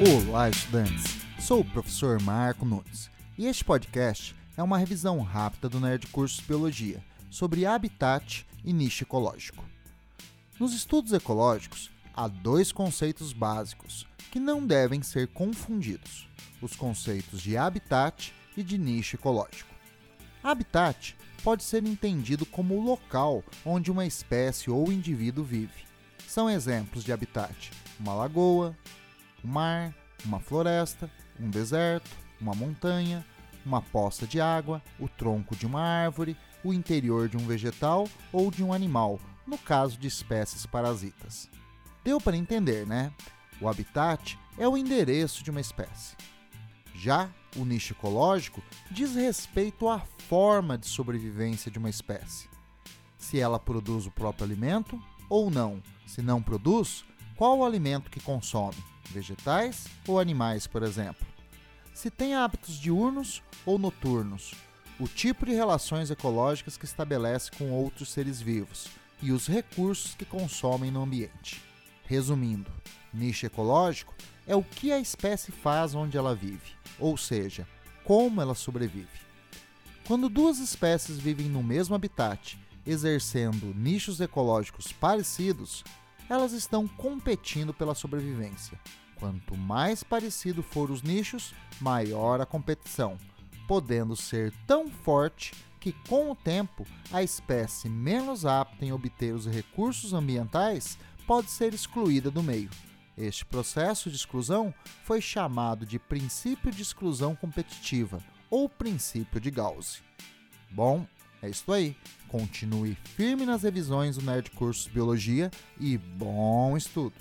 Olá, estudantes! Sou o professor Marco Nunes e este podcast é uma revisão rápida do Nerd Cursos Biologia sobre habitat e nicho ecológico. Nos estudos ecológicos, há dois conceitos básicos que não devem ser confundidos: os conceitos de habitat e de nicho ecológico. Habitat pode ser entendido como o local onde uma espécie ou indivíduo vive. São exemplos de habitat: uma lagoa, um mar, uma floresta, um deserto, uma montanha, uma poça de água, o tronco de uma árvore, o interior de um vegetal ou de um animal, no caso de espécies parasitas. Deu para entender, né? O habitat é o endereço de uma espécie. Já o nicho ecológico diz respeito à forma de sobrevivência de uma espécie. Se ela produz o próprio alimento ou não. Se não produz, qual o alimento que consome? Vegetais ou animais, por exemplo? Se tem hábitos diurnos ou noturnos? O tipo de relações ecológicas que estabelece com outros seres vivos e os recursos que consomem no ambiente. Resumindo, nicho ecológico é o que a espécie faz onde ela vive, ou seja, como ela sobrevive. Quando duas espécies vivem no mesmo habitat, exercendo nichos ecológicos parecidos, elas estão competindo pela sobrevivência. Quanto mais parecido for os nichos, maior a competição, podendo ser tão forte que, com o tempo, a espécie menos apta em obter os recursos ambientais pode ser excluída do meio. Este processo de exclusão foi chamado de princípio de exclusão competitiva ou princípio de Gauss. Bom, é isso aí. Continue firme nas revisões do Nerd Cursos Biologia e bom estudo!